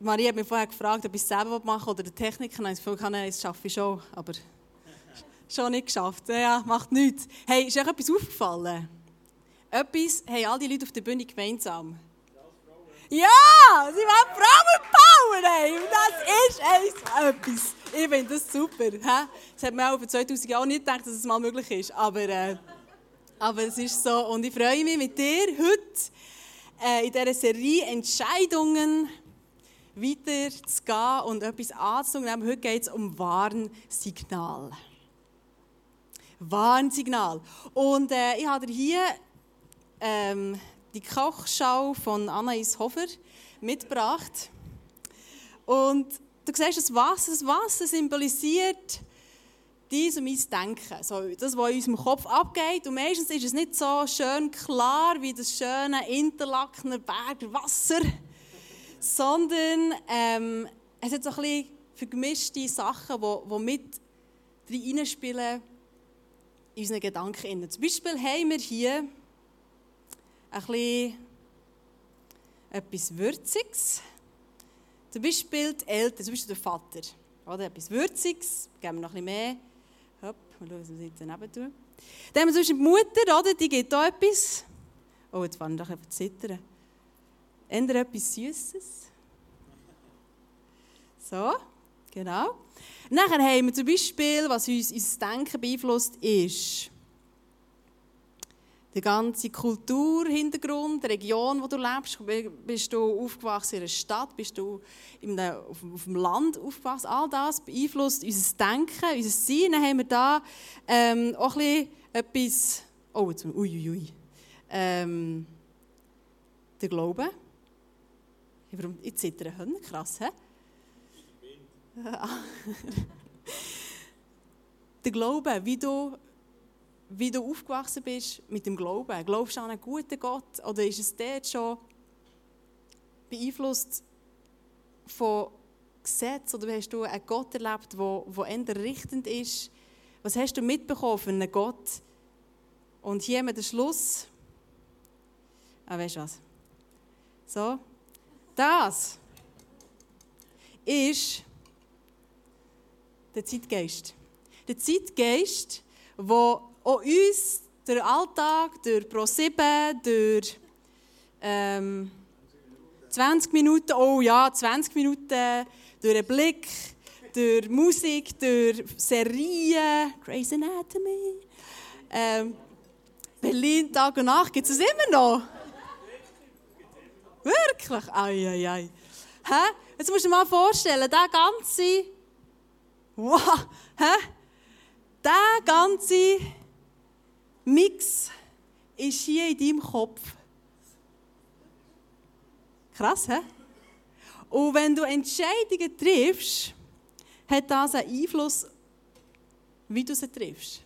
Maria hat mich vorher gefragt, ob ich es selber machen oder die Techniker. Ich habe das schaffe ich schon, aber schon nicht geschafft. Ja, macht nichts. Hey, ist euch etwas aufgefallen? Etwas haben all die Leute auf der Bühne gemeinsam. Ja, sie waren Frauenpower, ey. Und das ist etwas. Ich finde das super. Das hat man auch vor 2000 Jahren nicht gedacht, dass es mal möglich ist. Aber, äh, aber es ist so. Und ich freue mich mit dir heute äh, in dieser Serie Entscheidungen weiter zu gehen und etwas anzunehmen. Heute geht es um Warnsignal. Warnsignal. Und äh, ich habe hier ähm, die Kochschau von Anais Hofer mitgebracht. Und du siehst, das Wasser, das Wasser symbolisiert dies und mein Denken. So, das, was in unserem Kopf abgeht. Und meistens ist es nicht so schön klar wie das schöne Interlakener Bergwasser, sondern ähm, es hat so ein bisschen vergemischte Sachen, die, die mit reinspielen in unseren Gedanken. Zum Beispiel haben wir hier ein bisschen etwas Würziges. Zum Beispiel die Eltern, zum Beispiel der Vater. Oder etwas Würziges, geben wir noch ein bisschen mehr. Hopp, mal schauen, was wir jetzt daneben tun. Dann haben wir zum Beispiel die Mutter, oder? die gibt hier etwas. Oh, jetzt fange ich doch einfach zittern. Ändere etwas Süßes. So, genau. Nachher haben wir zum Beispiel, was uns unser Denken beeinflusst, ist der ganze Kulturhintergrund, die Region, wo du lebst. Bist du aufgewachsen in einer Stadt? Bist du einem, auf, auf, dem Land aufgewachsen? All das beeinflusst unser Denken, unser Sein. Dann haben wir da ähm, auch etwas... Oh, jetzt... Uiuiui. Ui, ui. Ähm, der Glaube. Warum? Ich zittere. Krass, hä? der Glaube, wie du wie du aufgewachsen bist mit dem Glauben. Glaubst du an einen guten Gott oder ist es dort schon beeinflusst von Gesetz oder hast du einen Gott erlebt, der, der eher richtend ist? Was hast du mitbekommen von einem Gott? Und hier haben wir den Schluss. Ah, weißt du was? So. Das ist der Zeitgeist. Der Zeitgeist, der auch uns durch Alltag, durch Pro7, durch ähm, 20 Minuten, oh ja, 20 Minuten, durch einen Blick, durch Musik, durch Serien, Grey's Anatomy, ähm, Berlin Tag und Nacht, gibt es immer noch? Wirklich? Ei, ei, ei. Hä? Jetzt musst du dir mal vorstellen, der ganze, wow, hä? Der ganze Mix ist hier in deinem Kopf. Krass, hä? Und wenn du Entscheidungen triffst, hat das einen Einfluss, wie du sie triffst.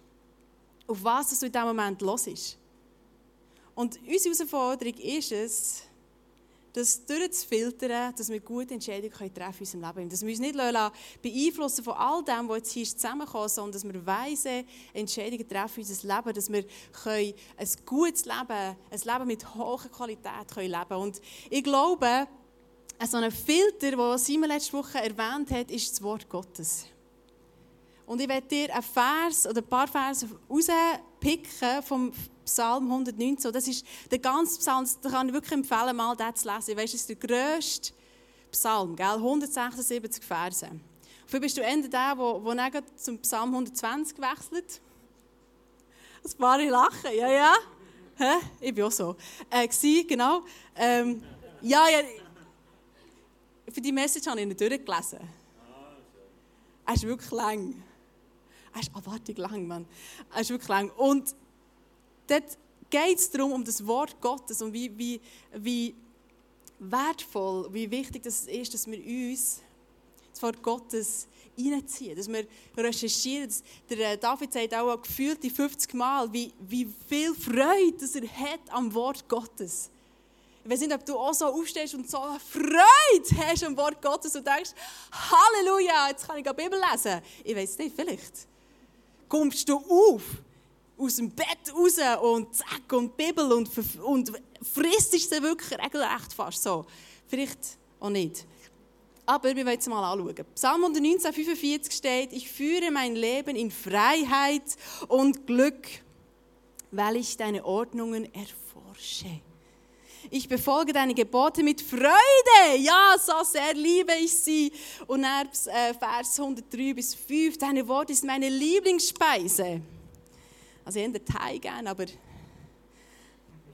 Auf was du in diesem Moment los ist. Und unsere Herausforderung ist es, das durchzufiltern, dass wir gute Entscheidungen treffen in unserem Leben. Dass wir uns nicht beeinflussen von all dem, was jetzt hier zusammenkommt, sondern dass wir weise Entscheidungen treffen in unserem Leben, dass wir ein gutes Leben, ein Leben mit hoher Qualität können leben können. Und ich glaube, so ein Filter, den Simon letzte Woche erwähnt hat, ist das Wort Gottes. Und ich werde dir einen Vers oder ein paar Verse rauspicken vom Psalm 119. Das ist der ganze Psalm, da kann ich wirklich empfehlen, mal den zu lesen. Weißt, das ist der grösste Psalm, gell? 176 Verse. Vielleicht bist du Ende der, wo, wo dann zum Psalm 120 wechselt. Ein paar lachen, ja, ja. Hä? Ich bin auch so. Äh, gewesen, genau. Ähm, ja, ja. Für die Message habe ich nicht durchgelesen. Er ist wirklich lang. Er ist abartig lang, Mann. Er ist wirklich lang. Und dort geht es darum, um das Wort Gottes und wie, wie, wie wertvoll, wie wichtig das ist, dass wir uns das Wort Gottes reinziehen, dass wir recherchieren. Der äh, David sagt auch gefühlt die 50 Mal, wie, wie viel Freude dass er hat am Wort Gottes. Ich weiß nicht, ob du auch so aufstehst und so Freude hast am Wort Gottes und denkst, Halleluja, jetzt kann ich die Bibel lesen. Ich weiß nicht, vielleicht kommst du auf aus dem Bett raus und zack und Bibel und, und frisst sie wirklich regelrecht fast so. Vielleicht auch nicht. Aber wir wollen es mal anschauen. Psalm 119, 45 steht, ich führe mein Leben in Freiheit und Glück, weil ich deine Ordnungen erforsche. Ich befolge deine Gebote mit Freude. Ja, so sehr liebe ich sie. Und dann äh, Vers 103 bis 5. Deine Worte ist meine Lieblingsspeise. Also ich hätte Teig gerne, aber,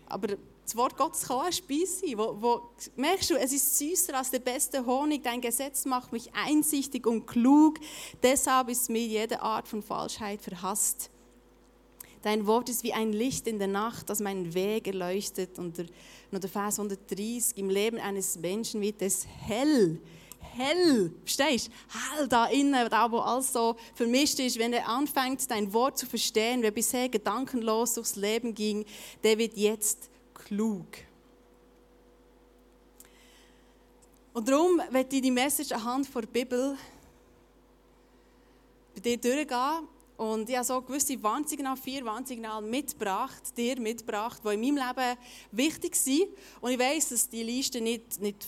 aber das Wort Gottes kann auch ein Speis sein. Wo, wo, merkst du, es ist süßer als der beste Honig. Dein Gesetz macht mich einsichtig und klug. Deshalb ist mir jede Art von Falschheit verhasst. Dein Wort ist wie ein Licht in der Nacht, das meinen Weg erleuchtet. Und der, noch der Vers 130, im Leben eines Menschen wird es hell. Hell, verstehst du? Hell da innen, da wo alles so vermischt ist. Wenn er anfängt, dein Wort zu verstehen, wer bisher gedankenlos durchs Leben ging, der wird jetzt klug. Und darum werde ich die Message anhand der Bibel bei dir durchgehen. Und ich habe so gewisse Warnsignale, vier Warnsignale mitgebracht, dir mitgebracht, die in meinem Leben wichtig sind. Und ich weiß, dass die Liste nicht, nicht,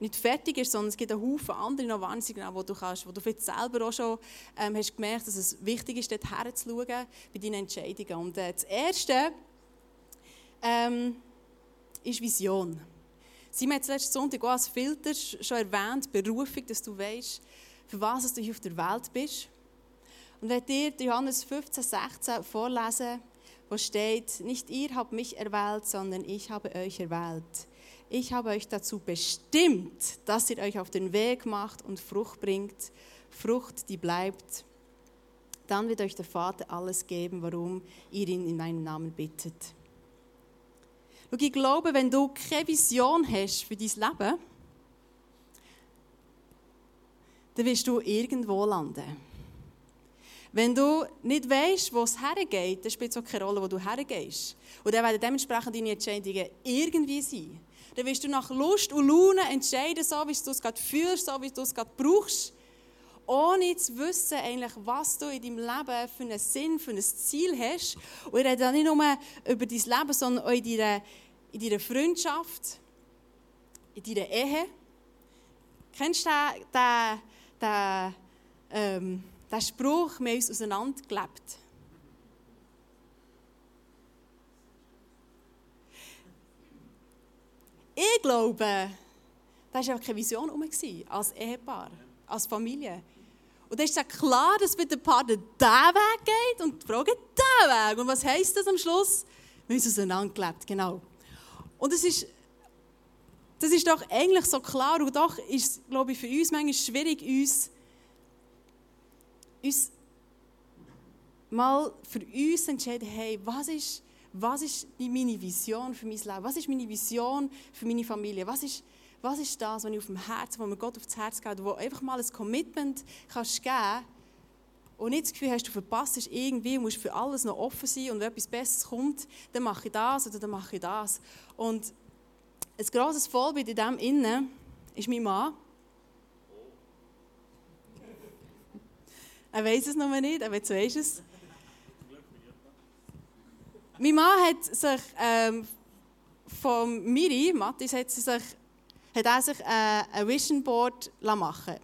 nicht fertig ist, sondern es gibt einen Haufen andere noch Warnsignale, die du kannst, wo du vielleicht selber auch schon ähm, hast gemerkt, dass es wichtig ist, dort herzuschauen bei deinen Entscheidungen. Und äh, das Erste, ähm, ist Vision. Sie haben jetzt letzten Sonntag auch als Filter schon erwähnt, Berufung, dass du weißt, für was du hier auf der Welt bist. Und wenn dir Johannes 15, 16 vorlesen, wo steht, nicht ihr habt mich erwählt, sondern ich habe euch erwählt. Ich habe euch dazu bestimmt, dass ihr euch auf den Weg macht und Frucht bringt, Frucht, die bleibt. Dann wird euch der Vater alles geben, warum ihr ihn in meinem Namen bittet. Schau, ich glaube, wenn du keine Vision hast für dein Leben, dann wirst du irgendwo landen. Wenn du nicht weißt, wo es hergeht, dann spielt es auch keine Rolle, wo du hergehst. Und dann werden dementsprechend deine Entscheidungen irgendwie sein. Dann wirst du nach Lust und Laune entscheiden, so wie du es gerade fühlst, so wie du es gerade brauchst, ohne zu wissen, eigentlich, was du in deinem Leben für einen Sinn, für ein Ziel hast. Und ich rede nicht nur über dein Leben, sondern auch in deiner, in deiner Freundschaft, in deiner Ehe. Kennst du den, den, den, ähm, den Spruch, wir haben uns auseinandergelebt? Ich glaube, da war einfach keine Vision herum als Ehepaar, als Familie. Und dann ist es klar, dass mit dem Partner diesen Weg geht und die Frau geht diesen Weg. Und was heisst das am Schluss? Wir haben auseinandergelebt, genau. Und das ist, das ist doch eigentlich so klar und doch ist es, glaube ich, für uns manchmal schwierig, uns, uns mal für uns zu entscheiden, hey, was ist, was ist meine Vision für mein Leben? Was ist meine Vision für meine Familie? Was ist, was ist das, was ich auf dem Herzen, wo mir Gott aufs Herz geht, wo einfach mal ein Commitment kannst geben und nicht das Gefühl hast, du verpasst es irgendwie musst für alles noch offen sein und wenn etwas Besseres kommt, dann mache ich das oder dann mache ich das. Und ein grosses Vorbild in dem Innen ist mein Mann. Er weiß es noch nicht, aber jetzt weiß es. Mein Mann hat sich ähm, von Miri, Mathis, hat sich hat er sich äh, ein Vision Board machen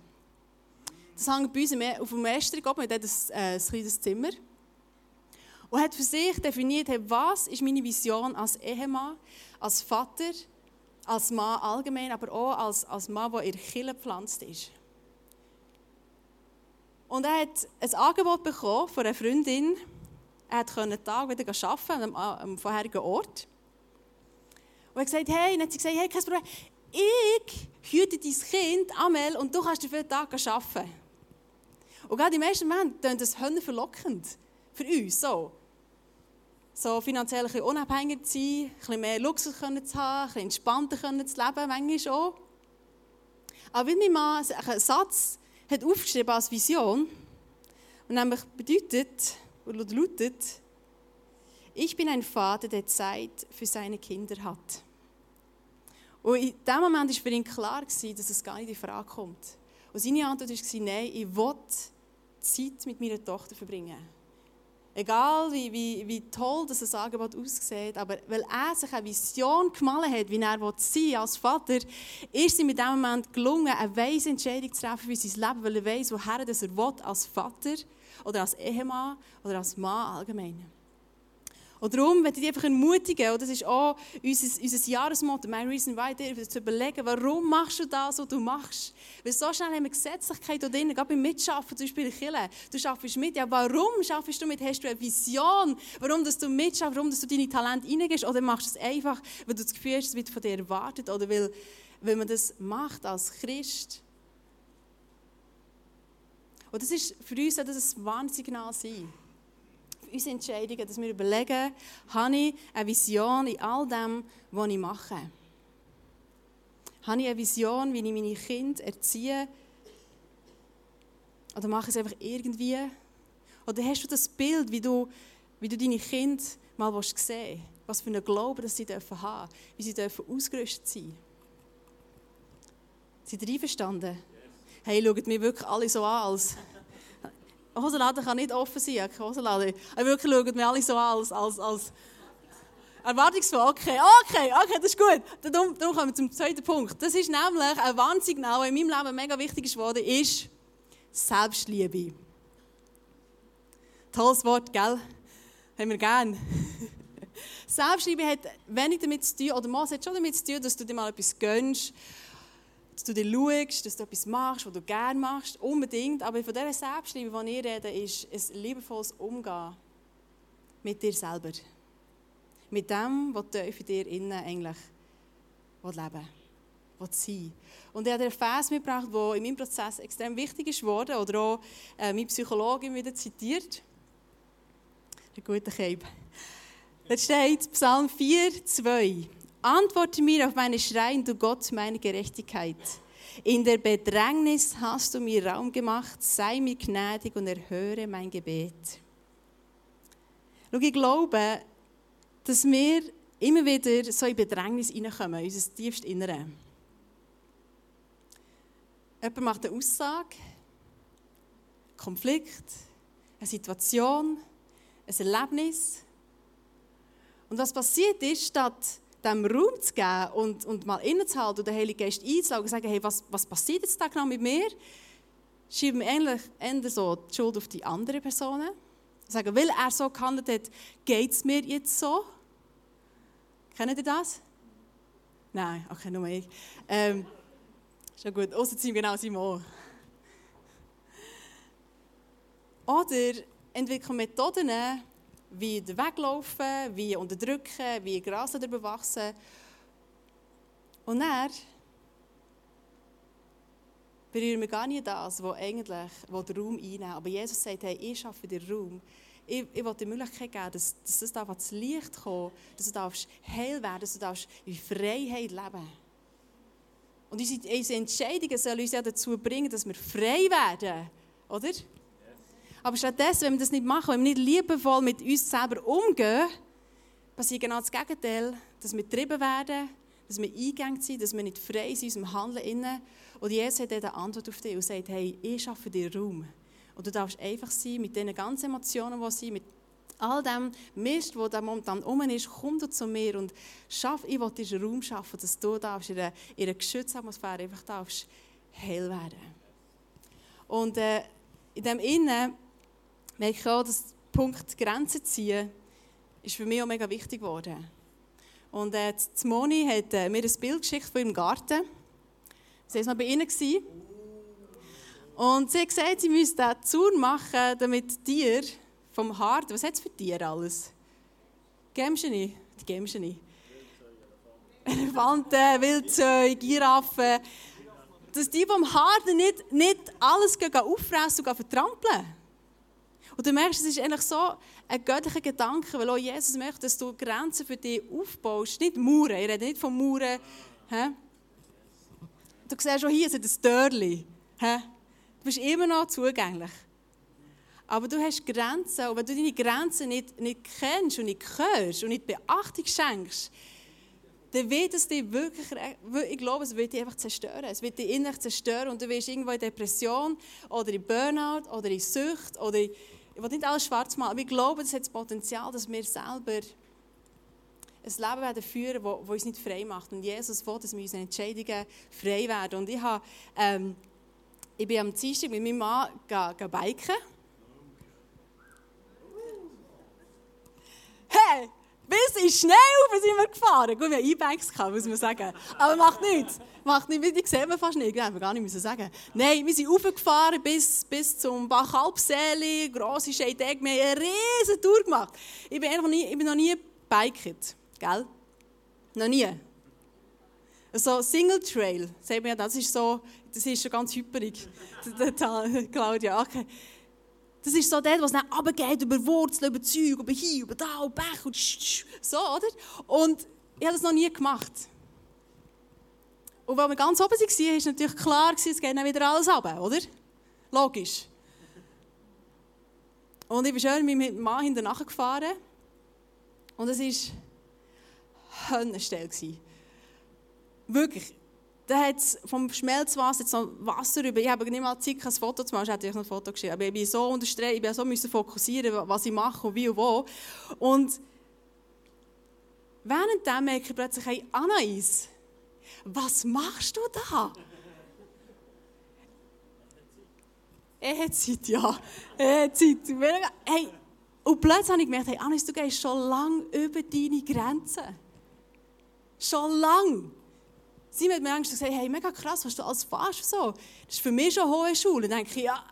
Das hängt bei uns auf dem Meister oben, wir haben ein, ein kleines Zimmer. Und hat für sich definiert, was ist meine Vision als Ehemann, als Vater, als Mann allgemein, aber auch als, als Mann, der in der Kirche gepflanzt ist. Und er hat ein Angebot bekommen von einer Freundin. Er konnte Tag wieder arbeiten am, am vorherigen Ort. Und er hat gesagt, hey, und hat sie gesagt, hey, kein Problem, ich hüte dein Kind, Amel, und du kannst dafür Tag arbeiten. Und gerade im ersten Moment klingt das verlockend für uns. So, so finanziell ein bisschen unabhängig zu sein, ein bisschen mehr Luxus zu haben, ein bisschen entspannter zu leben, manchmal schon. Aber wenn mein Mann einen Satz hat aufgeschrieben als Vision, und nämlich bedeutet, oder lautet, ich bin ein Vater, der Zeit für seine Kinder hat. Und in dem Moment war für ihn klar, dass es gar nicht in Frage kommt. Und seine Antwort war, nein, ich will Zeit mit meiner Tochter verbringen. Egal wie, wie, wie toll das Angebot aussieht, aber weil er sich eine Vision gemalt hat, wie er sein als Vater, ist ihm in diesem Moment gelungen, eine weise Entscheidung zu treffen für sein Leben, weil er weiß, woher er will als Vater oder als Ehemann oder als Mann allgemein. Darum möchte ich dich einfach ermutigen, und das ist auch unser, unser Jahresmotto, «My Reason Why», dir zu überlegen, warum machst du das, was du machst. Weil so schnell haben wir Gesetzlichkeit da drin, gerade beim Mitschaffen, zum Beispiel in Kirche. Du schaffst mit, ja warum schaffst du mit? Hast du eine Vision, warum dass du mitschaffst, warum dass du deine Talente reingehst? Oder machst du es einfach, weil du das Gefühl hast, es wird von dir erwartet, oder weil, weil man das macht als Christ. Und das ist für uns das ein Warnsignal sein unsere Entscheidungen, dass wir überlegen, habe ich eine Vision in all dem, was ich mache? Habe ich eine Vision, wie ich meine Kinder erziehe? Oder mache ich es einfach irgendwie? Oder hast du das Bild, wie du, wie du deine Kinder mal sehen willst? Was für einen Glauben dass sie dürfen haben wie sie dürfen ausgerüstet sein Seid ihr einverstanden? Hey, schaut mich wirklich alle so an, als Hosenladen kann nicht offen sein, Hosenladen. Aber wirklich schauen wir alle so an als, als, als erwartungsvoll. Okay, okay, okay, das ist gut. Darum, darum kommen wir zum zweiten Punkt. Das ist nämlich ein Warnsignal, das in meinem Leben mega wichtig geworden, ist Selbstliebe. Tolles Wort, gell? Haben wir gern. Selbstliebe hat wenig damit zu tun, oder Mose hat schon damit zu tun, dass du dir mal etwas gönnst dass du dir schaust, dass du etwas machst, was du gerne machst, unbedingt. Aber von dieser Selbstliebe, von ich rede, ist ein liebevolles Umgehen mit dir selber. Mit dem, was tief in dir innen eigentlich leben will sein. Und er hat einen Vers mitgebracht, der in meinem Prozess extrem wichtig ist geworden, oder auch äh, mein Psychologe wieder zitiert. Der gute Keib. Da steht Psalm 4, 2. Antworte mir auf meine Schreien, du Gott, meine Gerechtigkeit. In der Bedrängnis hast du mir Raum gemacht, sei mir gnädig und erhöre mein Gebet. Schau, ich glaube, dass wir immer wieder so in Bedrängnis hineinkommen, in unser tiefstes Innere. Jemand macht eine Aussage, Konflikt, eine Situation, ein Erlebnis. Und was passiert ist, statt dem Raum zu geben und, und mal innezuhalten und den Heiligen Geist einzuladen und sagen, hey, was, was passiert jetzt da genau mit mir? Schieben wir eigentlich eher so die Schuld auf die anderen Personen. Sagen, weil er so gehandelt hat, geht es mir jetzt so? Kennt ihr das? Nein, okay, nur ich. Ähm, schon gut, außer genau Simon. Oder entwickeln Methoden, wie weglaufen, wie unterdrücken, wie Gras darüber wachsen. Und dann berühren wir gar nicht das, was eigentlich wo den Raum einnehmen Aber Jesus sagt, hey, ich schaffe dir Raum. Ich, ich will dir die Möglichkeit geben, dass, dass das darf ans Licht kommen dass du darfst heil werden dass du darfst in Freiheit leben Und unsere, unsere Entscheidungen sollen uns ja dazu bringen, dass wir frei werden. Oder? Aber stattdessen, wenn wir das nicht machen, wenn wir nicht liebevoll mit uns selber umgehen, passiert genau das Gegenteil, dass wir getrieben werden, dass wir eingegangen sind, dass wir nicht frei sind in unserem Handeln. Und Jesus hat eine Antwort auf dich und sagt, hey, ich schaffe dir Raum. Und du darfst einfach sein mit den ganzen Emotionen, die sind, mit all dem Mist, der da momentan um ist, komm du zu mir und schaff, ich will dir Raum schaffen, dass du darfst in einer, in geschützten Atmosphäre einfach darfst heil werden. Und äh, in dem Innen merke ich auch, dass der Punkt Grenzen ziehen ist für mich auch mega wichtig geworden. Und äh, Moni hat äh, mir ein Bild geschickt von ihrem Garten. Sie war mal bei ihnen. Gewesen. Und sie hat gesagt, sie müsste einen Zaun machen, damit Tiere vom Hart, was hat es für Tiere alles? Gämscheni? Die Gämscheni. Elefanten, Wildzeuge, Giraffen. Dass die vom Harten nicht, nicht alles auffressen und vertrampeln. Und du merkst, es ist eigentlich so ein göttlicher Gedanke, weil auch Jesus möchte, dass du Grenzen für dich aufbaust. Nicht Mauern, ich rede nicht von Mauern. He? Du siehst schon hier, es ist ein Dörrli. Du bist immer noch zugänglich. Aber du hast Grenzen und wenn du deine Grenzen nicht, nicht kennst und nicht hörst und nicht Beachtung schenkst, dann wird es dich wirklich, ich glaube, es wird dich einfach zerstören. Es wird dich innerlich zerstören und du wirst irgendwo in Depression oder in Burnout oder in Sucht oder in ich will nicht alles schwarz machen, aber ich glaube, es hat das Potenzial, dass wir selber ein Leben werden führen, das uns nicht frei macht. Und Jesus will, dass wir unsere Entscheidungen frei werden. Und ich, habe, ähm, ich bin am Dienstag mit meinem Mann biken. Hey, bis in Schnee rauf sind wir gefahren. Gut, wir hatten E-Bikes, muss man sagen. Aber macht nichts. Macht nichts. Die sehen wir fast nicht. Ich wir gar nicht müssen sagen. Nein, wir sind raufgefahren bis, bis zum Bach Alpseli, grosse Scheidegg. Wir haben eine riesige Tour gemacht. Ich bin, noch nie, ich bin noch nie gebiked. Gell? Noch nie. So Single Trail, sagt man ja, das ist so, das ist schon ganz hyperig. Claudia, okay. Das ist so dort, was dann runtergeht, über Wurzeln, über Zeug, über hier, über da, über Bech und so, oder? Und ich habe das noch nie gemacht. Und weil wir ganz oben waren, war natürlich klar, es geht dann wieder alles runter, oder? Logisch. Und ich bin schön mit meinem Mann hinterher gefahren. Und es war Höllenstelle. Wirklich da hat es vom Schmelzwasser noch Wasser über. Ich habe nicht mal Zeit, ein Foto zu machen. Ich hätte noch ein Foto geschrieben. Aber ich bin so unter ich bin so fokussieren, was ich mache und wie und wo. Und währenddem merke ich plötzlich, hey, Anais, was machst du da? Er hat Zeit, ja. Er hat Zeit. Hey, und plötzlich habe ich gemerkt, hey, Anais, du gehst schon lange über deine Grenzen. Schon lange. Sie hat mir Angst gesagt, hey, mega krass, was du alles fährst. So. Das ist für mich schon hohe Schule. Dann denke ich, ja.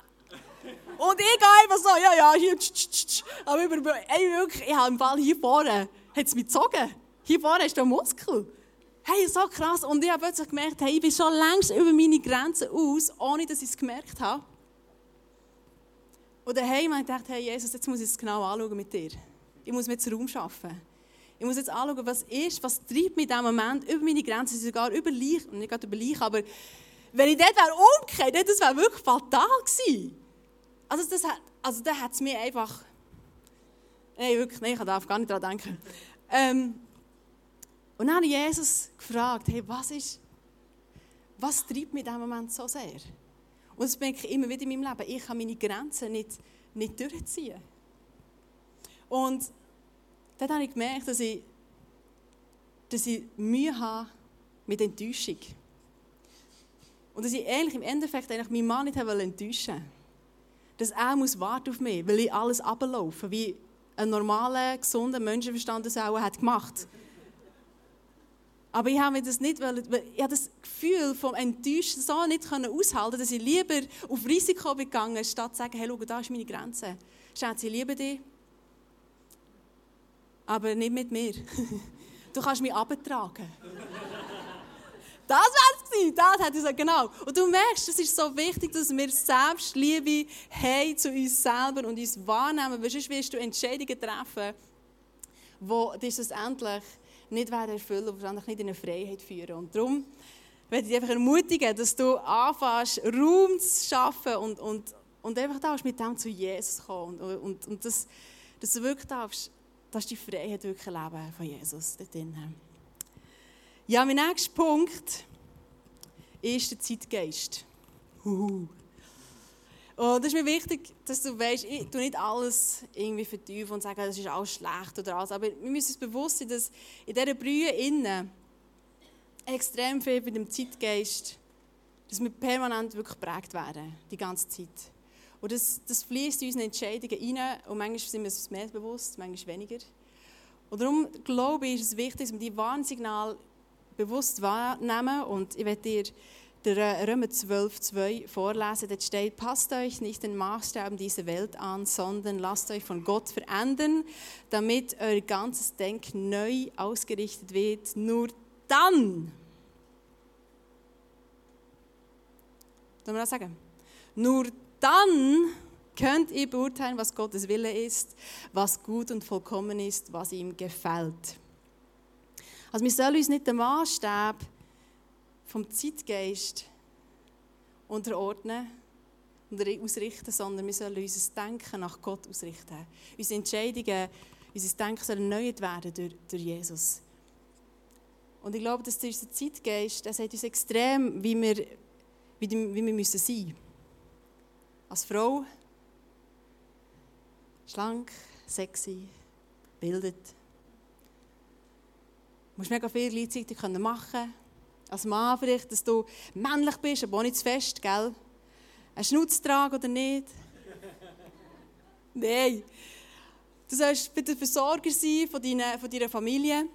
Und ich gehe einfach so, ja, ja, hier, tsch, tsch, tsch. Aber ey, wirklich, ich habe im Fall hier vorne, hat es mich gezogen. Hier vorne ist der Muskel. Hey, so krass. Und ich habe plötzlich gemerkt, hey, ich bin schon längst über meine Grenzen aus, ohne dass ich es gemerkt habe. Und daheim habe ich gedacht, hey, Jesus, jetzt muss ich es genau anschauen mit dir. Ich muss mir jetzt Raum schaffen. Ich muss jetzt anschauen, was ist, was treibt mich in diesem Moment über meine Grenzen, sogar über Leich, nicht gerade über Leich, aber wenn ich dort wäre umgekehrt, das wäre wirklich fatal gewesen. Also, das hat, also da hat es mir einfach, nein, wirklich, nein, ich darf gar nicht daran denken. Ähm, und dann habe ich Jesus gefragt, hey, was ist, was treibt mich in diesem Moment so sehr? Und das merke ich immer wieder in meinem Leben, ich kann meine Grenzen nicht, nicht durchziehen. Und dann habe ich gemerkt, dass ich, dass ich Mühe habe mit Enttäuschung. Und dass ich eigentlich im Endeffekt eigentlich meinen Mann nicht enttäuschen wollte. Dass er muss warten auf mich, weil ich alles ablaufe, wie ein normaler, gesunder Menschenverstand das auch hat gemacht. Aber ich habe das nicht, weil ich habe das Gefühl vom Enttäuschen so nicht aushalten, dass ich lieber auf Risiko gegangen bin, statt zu sagen, hey, schau, da ist meine Grenze. Schatz, ich liebe dich, aber nicht mit mir. Du kannst mich abtragen. Das wäre es. Das hätte ich gesagt, genau. Und du merkst, es ist so wichtig, dass wir Selbstliebe haben zu uns selber und uns wahrnehmen, weil sonst wirst du Entscheidungen treffen, die dich schlussendlich nicht erfüllen und wahrscheinlich nicht in eine Freiheit führen. Und darum möchte ich dich einfach ermutigen, dass du anfängst, Raum zu schaffen und, und, und einfach darfst mit dem zu Jesus kommen und, und, und das, dass du wirklich darfst das ist die Freiheit wirklich Leben von Jesus dort drinnen. Ja, mein nächster Punkt ist der Zeitgeist. Uhu. Und es ist mir wichtig, dass du weißt, ich tue nicht alles irgendwie verteufeln und sagen, das ist alles schlecht oder alles. Aber wir müssen uns bewusst sein, dass in dieser Brühe innen extrem viel bei dem Zeitgeist, dass wir permanent wirklich geprägt werden, die ganze Zeit. Und das, das fließt in unsere Entscheidungen rein und manchmal sind wir uns mehr bewusst, manchmal weniger. Und darum glaube ich, ist es wichtig, dass wir die Warnsignale bewusst wahrnehmen. Und ich werde dir der Römer 12, 2 vorlesen. Dort steht, passt euch nicht den Maßstaben dieser Welt an, sondern lasst euch von Gott verändern, damit euer ganzes Denken neu ausgerichtet wird. Nur dann, Sollen wir das sagen? Nur dann könnt ihr beurteilen, was Gottes Wille ist, was gut und vollkommen ist, was ihm gefällt. Also wir sollen uns nicht den Maßstab vom Zeitgeist unterordnen und ausrichten, sondern wir sollen unser Denken nach Gott ausrichten. Unsere Entscheidungen, unser Denken soll erneuert werden durch, durch Jesus. Und ich glaube, dass dieser Zeitgeist, der sagt uns extrem, wie wir, wie wir müssen sein müssen als Frau, schlank, sexy, bildet. Du musst mega viel gleichzeitig machen können. Als Mann vielleicht, dass du männlich bist, aber auch nicht zu fest, gell? Ein Schnutz tragen oder nicht? Nein. Du sollst der Versorger sein von deiner, von deiner Familie.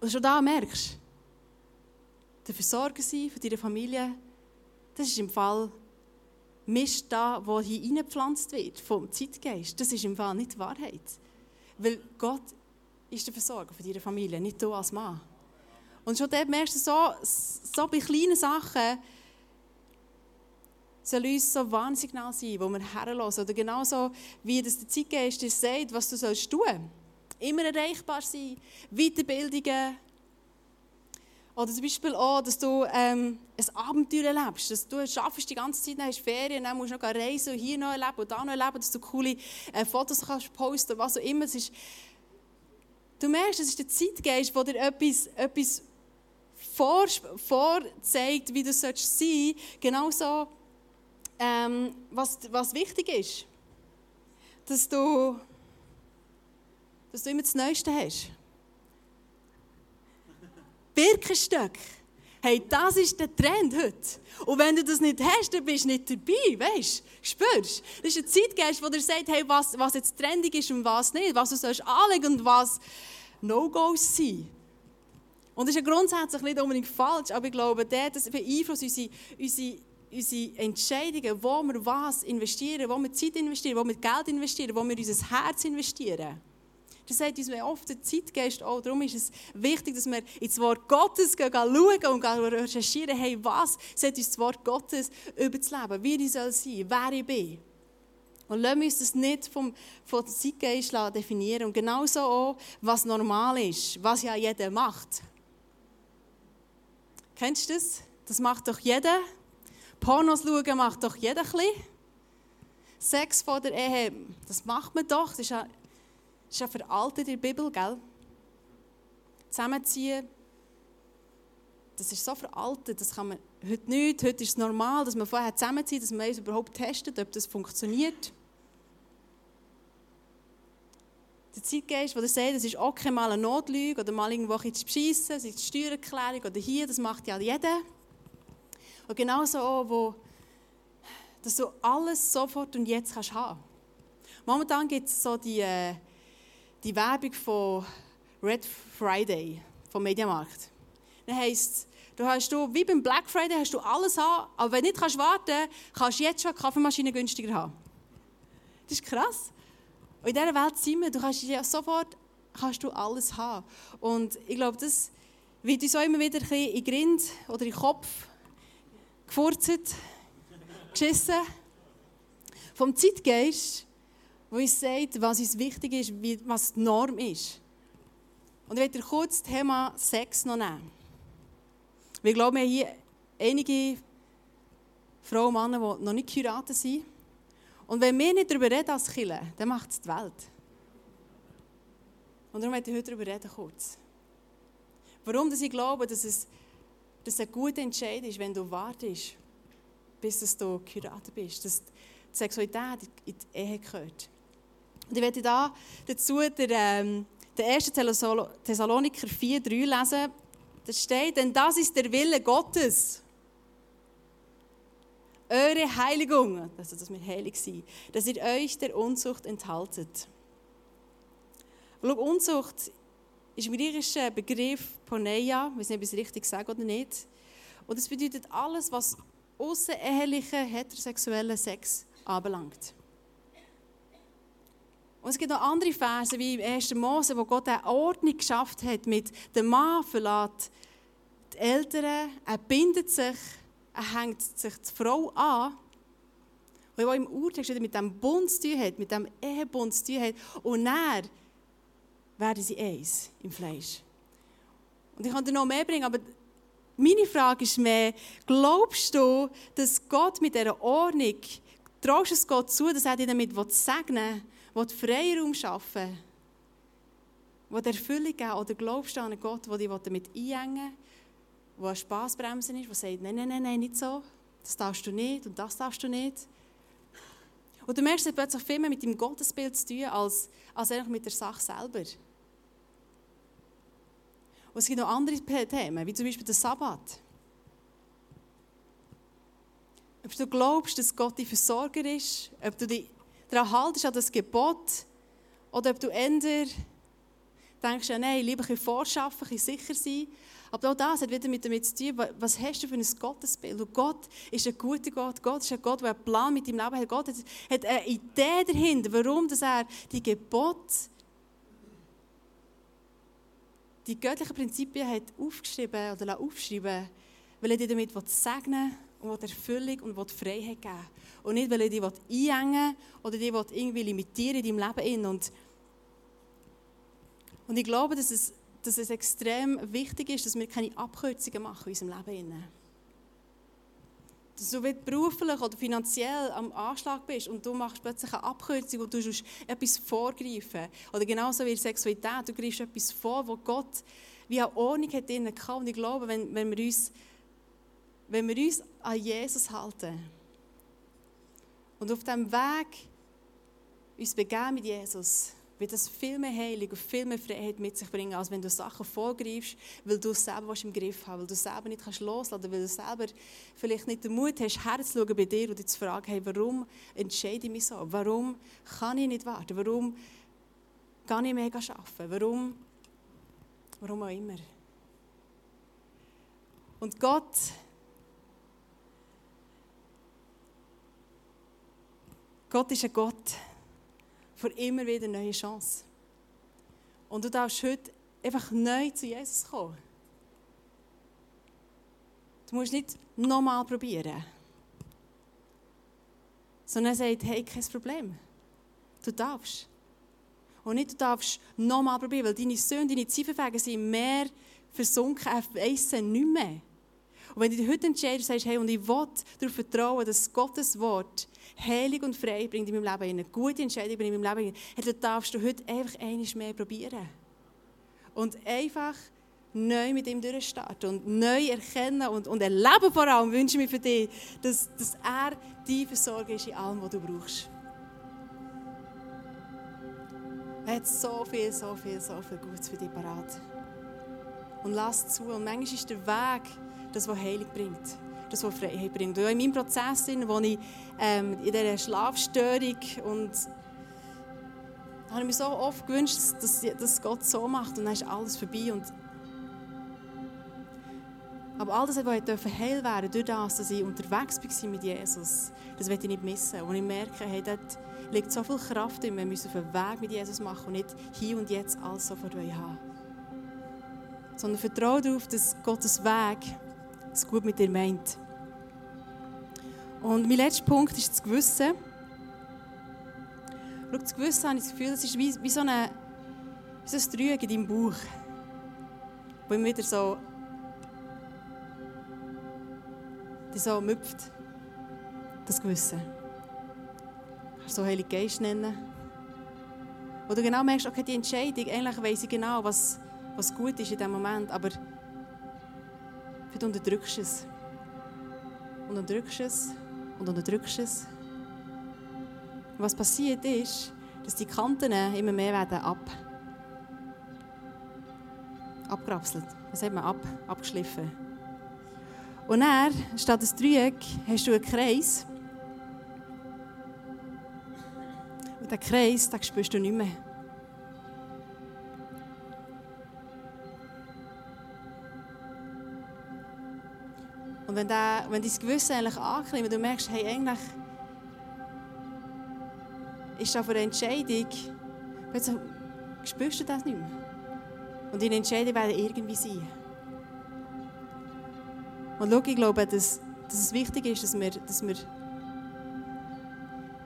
Und schon da merkst du, der Versorger sein von deiner Familie, das ist im Fall Mist da, wo hier hineingepflanzt wird vom Zeitgeist. Das ist im Fall nicht die Wahrheit. Weil Gott ist der Versorger von deiner Familie, nicht du als Mann. Und schon dort merkst du, so, so bei kleinen Sachen soll uns so Warnsignal sein, wo wir herlassen. Oder genauso wie das der Zeitgeist dir sagt, was du sollst tun. Immer erreichbar sein, Weiterbildungen. Oder zum Beispiel auch, dass du ähm, ein Abenteuer erlebst. Dass du schaffst die ganze Zeit, dann hast Ferien, dann musst du noch reisen und hier noch erleben und da noch erleben, dass du coole äh, Fotos kannst posten was auch immer. Es ist, du merkst, es ist der Zeitgeist, der dir etwas, etwas vorzeigt, wie du sein sollst. Genauso ähm, was, was wichtig ist. Dass du, dass du immer das Neueste hast. Birkenstock. Hey, das ist der Trend heute. Und wenn du das nicht hast, dann bist du nicht dabei, weißt? Spürst Das ist ein Zeitgeist, der sagt, hey, was, was jetzt trendig ist und was nicht, was du sollst anlegen und was No-Gos sind. Und das ist ja grundsätzlich nicht unbedingt falsch, aber ich glaube, das beeinflusst unsere, unsere unsere Entscheidungen, wo wir was investieren, wo wir Zeit investieren, wo wir Geld investieren, wo wir unser Herz investieren. Das sagt uns oft der Zeitgeist auch. Darum ist es wichtig, dass wir ins Wort Gottes gehen, schauen und recherchieren, hey, was sagt uns das Wort Gottes über das Leben, wie ich soll sein, wer ich bin. Und lassen wir uns das nicht vom, vom Zeitgeist definieren. Und genauso auch, was normal ist, was ja jeder macht. Kennst du das? Das macht doch jeder. Pornos schauen macht doch jeder ein bisschen. Sex vor der Ehe, das macht man doch. Das ist ja, das ist ja veraltet in der Bibel, gell? Zusammenziehen, das ist so veraltet, das kann man heute nicht. Heute ist es normal, dass man vorher zusammenzieht, dass man es überhaupt testet, ob das funktioniert. Der Zeitgeist, der sagt, das ist okay, mal eine Notlüge oder mal irgendwo zu beschissen, ist die Steuererklärung oder hier, das macht ja jeder. Und genauso auch, wo, dass du alles sofort und jetzt kannst haben. Momentan gibt es so die, äh, die Werbung von Red Friday vom Mediamarkt. Das heisst, du hast du, wie beim Black Friday hast du alles haben, aber wenn du nicht kannst warten kannst du jetzt schon eine Kaffeemaschine günstiger haben. Das ist krass. Und in dieser Welt sind wir, du kannst ja sofort kannst du alles haben. Und ich glaube, das wird uns auch immer wieder ein bisschen in den Grind oder in den Kopf gefurzt, geschissen. Vom Zeitgeist, wo uns sagt, was uns wichtig ist, was die Norm ist. Und ich werde kurz das Thema Sex noch nehmen. Wir glauben, hier einige Frauen und Männer, die noch nicht geheiratet sind. Und wenn wir nicht darüber reden als Killer, dann macht es die Welt. Und darum möchte ich heute darüber reden, kurz. Warum dass ich glaube, dass es dass ein guter Entscheid ist, wenn du wartest, bis du geheiratet bist, dass die Sexualität in die Ehe gehört. Und ich werde da dazu der, ähm, der 1. Thessaloniker 4,3 lesen. Da steht, denn das ist der Wille Gottes. Eure Heiligung, also dass wir heilig sind, dass ihr euch der Unzucht enthaltet. Schau, Unzucht ist im griechischen Begriff Poneia, ich weiß nicht, ob ich es richtig sage oder nicht. Und es bedeutet alles, was außerehelichen heterosexuellen Sex anbelangt. Und es gibt noch andere Verse, wie im 1. Mose, wo Gott eine Ordnung geschafft hat mit dem Mann verlässt die Eltern, er bindet sich, er hängt sich die Frau an. Und was im Urtext mit dem Bund zu tun hat, mit dem Ehebund zu tun hat. Und er werden sie eins im Fleisch. Und ich kann dir noch mehr bringen, aber meine Frage ist mehr, glaubst du, dass Gott mit dieser Ordnung, traust es Gott zu, dass er dich damit segnen will, will Freiraum schaffen will, will Erfüllung geben oder glaubst du an einen Gott, der dich damit einengen will, der eine Spassbremse ist, der sagt, nein, nein, nein, nein, nicht so, das darfst du nicht und das darfst du nicht. Und du merkst, es hat plötzlich viel mehr mit dem Gottesbild zu tun, als, als mit der Sache selber. Und es gibt noch andere Themen, wie zum Beispiel der Sabbat. Ob du glaubst, dass Gott dein Versorger ist, ob du dich daran haltest an das Gebot, oder ob du eher denkst, ja, nein, lieber ein vorschaffen, ein sicher sein. Aber auch das hat wieder mit damit zu tun, was hast du für ein Gottesbild? Und Gott ist ein guter Gott. Gott ist ein Gott, der einen Plan mit deinem Leben hat. Gott hat eine Idee dahinter, warum dass er die Gebote, die göttlichen Prinzipien hat aufgeschrieben oder aufschreiben weil er dich damit segnen will und Erfüllung und Freiheit geben Und nicht, weil er dich einengen oder dich irgendwie limitieren in deinem Leben. Und und ich glaube, dass es, dass es extrem wichtig ist, dass wir keine Abkürzungen machen in unserem Leben. Dass du beruflich oder finanziell am Anschlag bist und du machst plötzlich eine Abkürzung und du tust etwas vorgreifen. Oder genauso wie in Sexualität, du greifst etwas vor, wo Gott wie eine Ordnung hat drin Und ich glaube, wenn, wenn, wir uns, wenn wir uns an Jesus halten und auf diesem Weg uns begeben mit Jesus, wird das viel mehr Heilung und viel mehr Freiheit mit sich bringen, als wenn du Sachen vorgreifst, weil du es selber im Griff hast, weil du es selber nicht kannst loslassen weil du selber vielleicht nicht den Mut hast, herzuschauen bei dir und dich zu fragen, hey, warum entscheide ich mich so? Warum kann ich nicht warten? Warum kann ich mehr arbeiten? Warum? Warum auch immer. Und Gott Gott ist ein Gott, für immer wieder neue Chance. Und du darfst heute einfach neu zu Jesus kommen. Du musst nicht nochmal probieren. Sondern er sagt, hey, kein Problem. Du darfst. Und nicht, du darfst nochmal probieren, weil deine Söhne, deine Ziffernfägen sind mehr versunken, er weiss nicht mehr. Und wenn du dich heute entscheidest sagst, hey, und ich will darauf vertrauen, dass Gottes Wort Heilung und Frei bringt in meinem Leben, eine gute Entscheidung bringt in meinem Leben, dann darfst du heute einfach einiges mehr probieren. Und einfach neu mit ihm durchstarten und neu erkennen und, und erleben vor allem, wünsche ich mir für dich, dass, dass er die Versorger ist in allem, was du brauchst. Er hat so viel, so viel, so viel Gutes für dich parat. Und lass zu. Und manchmal ist der Weg das, was Heilung bringt das, was Freiheit bringt. Und in meinem Prozess, wo ich ähm, in dieser Schlafstörung und habe ich mir so oft gewünscht, dass, dass Gott so macht und dann ist alles vorbei. Und aber all das, was heil werden durch das, dass ich unterwegs war mit Jesus, das werde ich nicht missen. Und ich merke, hey, dort liegt so viel Kraft in mir, wir müssen auf einen Weg mit Jesus machen und nicht hier und jetzt alles sofort haben. Sondern vertraue darauf, dass Gottes Weg es gut mit dir meint. Und mein letzter Punkt ist das Gewissen. Schau, das Gewissen habe ich das Gefühl, es ist wie, wie, so, eine, so ein Trügen in deinem Bauch, wo immer wieder so, die so müpft. Das Gewissen. Kannst du so Heilig Geist nennen. Wo du genau merkst, okay, die Entscheidung, eigentlich weiss ich genau, was, was gut ist in diesem Moment, aber du unterdrückst es. Und unterdrückst es und unterdrückst es. Und was passiert ist, dass die Kanten immer mehr werden ab, abgerapselt. Was sagt man? Ab, abgeschliffen. Und dann, statt des Dreieck, hast du einen Kreis. Und den Kreis, den spürst du nicht mehr. Und wenn, der, wenn dein Gewissen eigentlich anklimmt, du merkst, hey, eigentlich ist für eine Entscheidung, plötzlich spürst du das nicht mehr. Und deine Entscheidungen werden irgendwie sein. Und schau, ich glaube, dass, dass es wichtig ist, dass wir, dass wir,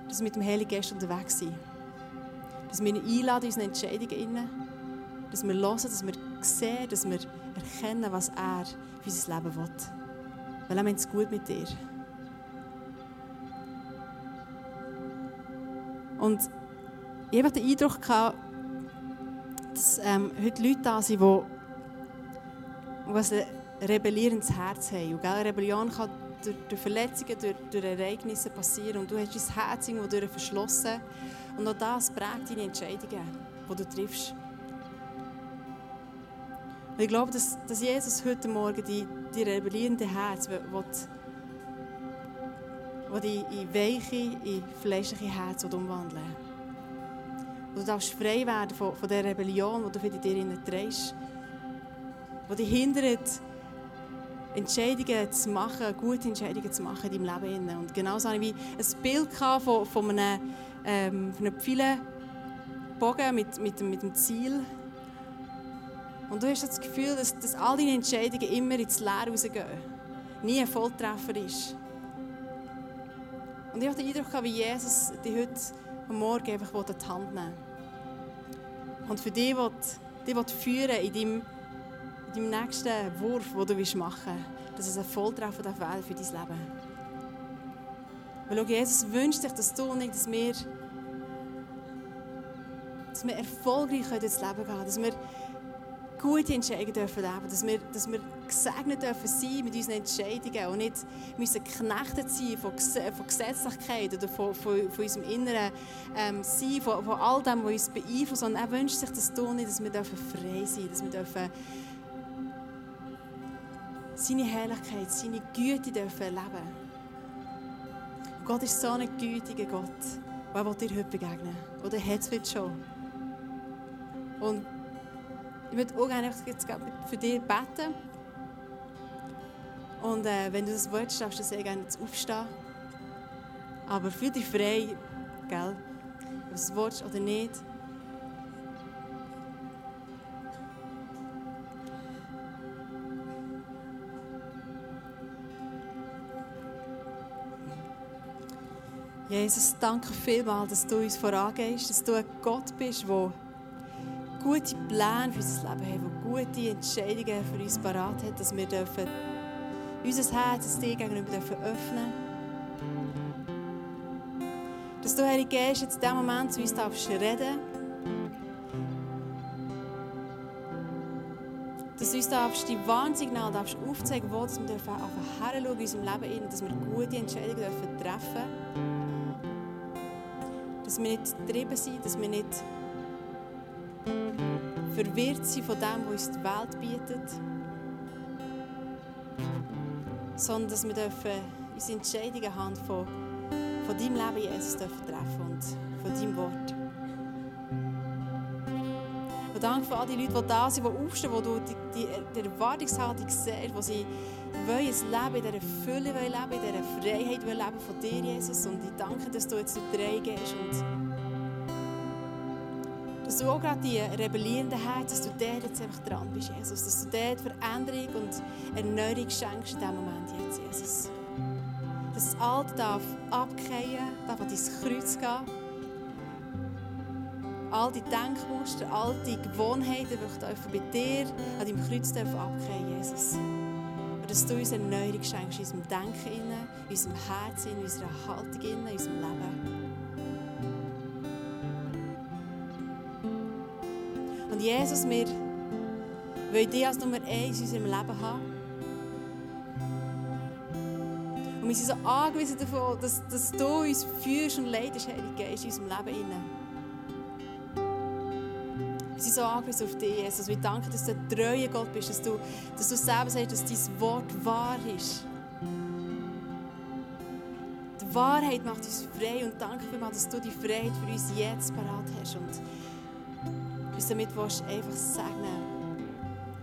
dass wir mit dem Heiligen Geist unterwegs sind. Dass wir ihn einladen in unsere Entscheidungen. Dass wir hören, dass wir sehen, dass wir erkennen, was er für unser Leben will weil er meint es gut mit dir. Und ich habe den Eindruck gehabt, dass ähm, heute Leute da sind, die, ein rebellierendes Herz haben. Und gell, Rebellion kann durch, durch Verletzungen, durch, durch, Ereignisse passieren und du hast dein Herz irgendwo verschlossen. Und auch das prägt deine Entscheidungen, die du triffst. Und ich glaube, dass, dass Jesus heute Morgen die, die rebellierende Herz die in weiche, in fleischliche Herz umwandeln will. Du darfst frei werden von, von der Rebellion, die du für dir trägst. Die dich hindert, Entscheidungen zu machen, gute Entscheidungen zu machen in deinem Leben. Und genauso hatte ich ein Bild von, von einem, ähm, von einem Pfeilenbogen mit, mit, mit dem Ziel. Und du hast das Gefühl, dass, dass all deine Entscheidungen immer ins Leere rausgehen. Nie ein Volltreffer ist. Und ich habe den Eindruck, wie Jesus dich heute am Morgen einfach in die Hand nehmen Und für dich will, dich will führen in deinem, in deinem nächsten Wurf, den du machen willst, dass es ein Volltreffer wäre für dein Leben. Weil schau, Jesus wünscht sich, dass du und ich, dass wir, dass wir erfolgreich durchs Leben gehen dass wir gute Entscheidungen dürfen leben dass wir, dass wir gesegnet dürfen sein mit unseren Entscheidungen und nicht müssen geknechtet sein von, von Gesetzlichkeit oder von, von, von unserem inneren ähm, Sein, von, von all dem, was uns beeinflusst, sondern er wünscht sich das tun dass wir dürfen frei sein dass wir dürfen seine Herrlichkeit, seine Güte dürfen erleben. Und Gott ist so ein gütiger Gott, der will dir heute begegnen Oder hat es schon. Und ich würde auch gerne jetzt für dich beten. Und äh, wenn du das willst, darfst du sehr gerne aufstehen. Aber fühl dich frei, gell? Ob du es willst oder nicht. Jesus, danke vielmals, dass du uns vorangehst, dass du ein Gott bist, der gute Pläne für unser Leben hat, der gute Entscheidungen für uns parat hat, dass wir dürfen unser Herz dir gegenüber dürfen öffnen. Dass du, Heilige Geist, jetzt in diesem Moment zu uns darfst reden. Dass du uns darfst, die Warnsignale darfst aufzeigen wo dass wir dürfen einfach herschauen in unserem Leben, dass wir gute Entscheidungen dürfen treffen. Dass wir nicht getrieben sind, dass wir nicht verwirrt sind von dem, was uns die Welt bietet, sondern dass wir dürfen unsere Entscheidungen haben von, von deinem Leben, Jesus, dürfen treffen und von deinem Wort. Und danke für all die Leute, die da sind, die aufstehen, wo die, die, die Erwartungshaltung siehst, wo sie wollen ein Leben in dieser Fülle leben, in dieser Freiheit leben von dir, Jesus. Und ich danke, dass du jetzt durch die gehst und du auch gerade die rebellierenden Herzen, dass du dort jetzt einfach dran bist, Jesus. Dass du dort Veränderung und Erneuerung schenkst in diesem Moment jetzt, Jesus. Dass das Alte darf abkehren, darf an dein Kreuz gehen. All die Denkmuster, all die Gewohnheiten dürfen bei dir an deinem Kreuz abkehren, Jesus. Und dass du uns Erneuerung schenkst in unserem Denken, in unserem Herzen, in unserer Haltung, in unserem Leben. Jesus, wir wollen dich als Nummer eins in unserem Leben haben. Und wir sind so angewiesen davon, dass, dass du uns führst und leidest, Heilige Geist, in unserem Leben. Wir sind so angewiesen auf dich, Jesus. Wir danken, dass du ein treuer Gott bist, dass du, dass du selber sagst, dass dein Wort wahr ist. Die Wahrheit macht uns frei und danke vielmals, dass du die Freiheit für uns jetzt parat hast. Und uns damit willst, einfach segnen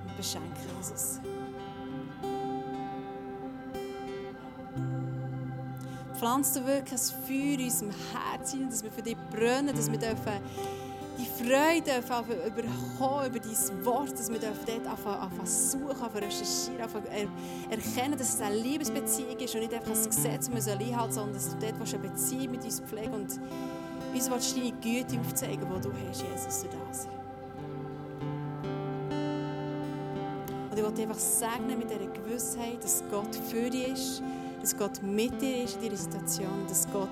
und beschenken, Jesus. Pflanzt du wirklich ein Feuer in unserem Herzen, dass wir für dich brennen, dass wir dürfen die Freude dürfen überkommen über dein Wort, dass wir dürfen dort anfangen, suchen, recherchieren, anfangen erkennen, dass es eine Liebesbeziehung ist und nicht einfach ein Gesetz, das wir einhalten sondern dass du dort eine Beziehung mit uns pflegen und uns deine Güte aufzeigen, die du hast, Jesus, durch das. Ich will dich einfach segnen mit dieser Gewissheit, dass Gott für dich ist, dass Gott mit dir ist in dieser Situation, dass Gott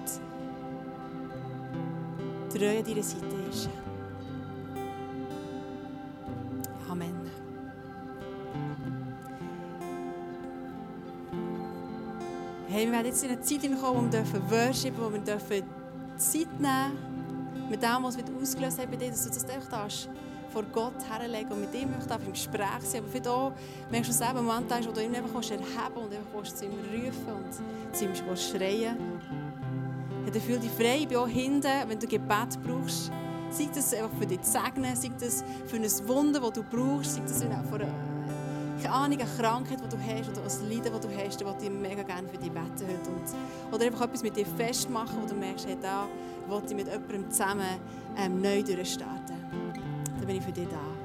treu an deiner Seite ist. Amen. Hey, wir werden jetzt in eine Zeit hineinkommen, wo wir dürfen worshipen, wo wir dürfen Zeit nehmen mit dem, was wir ausgelöst haben bei dir, dass du das einfach darfst vor Gott herlegen und mit ihm möchte im Gespräch sein. Aber vielleicht auch merkst du selber, Moment wo du ihn einfach erheben und einfach zu ihm rufen und zu ihm schreien ja, fühl dich frei. Ich bin auch hinten, wenn du Gebet brauchst. Sei das einfach für dich zu segnen, sei das für ein Wunder, das du brauchst, sei das für eine, keine Ahnung, eine Krankheit, die du hast oder ein Leiden, das du hast, dann ich mega gerne für dich beten heute. Und, oder einfach etwas mit dir festmachen, wo du merkst, hey, da will ich mit jemandem zusammen ähm, neu durchstarten. Dann bin ich für dich da.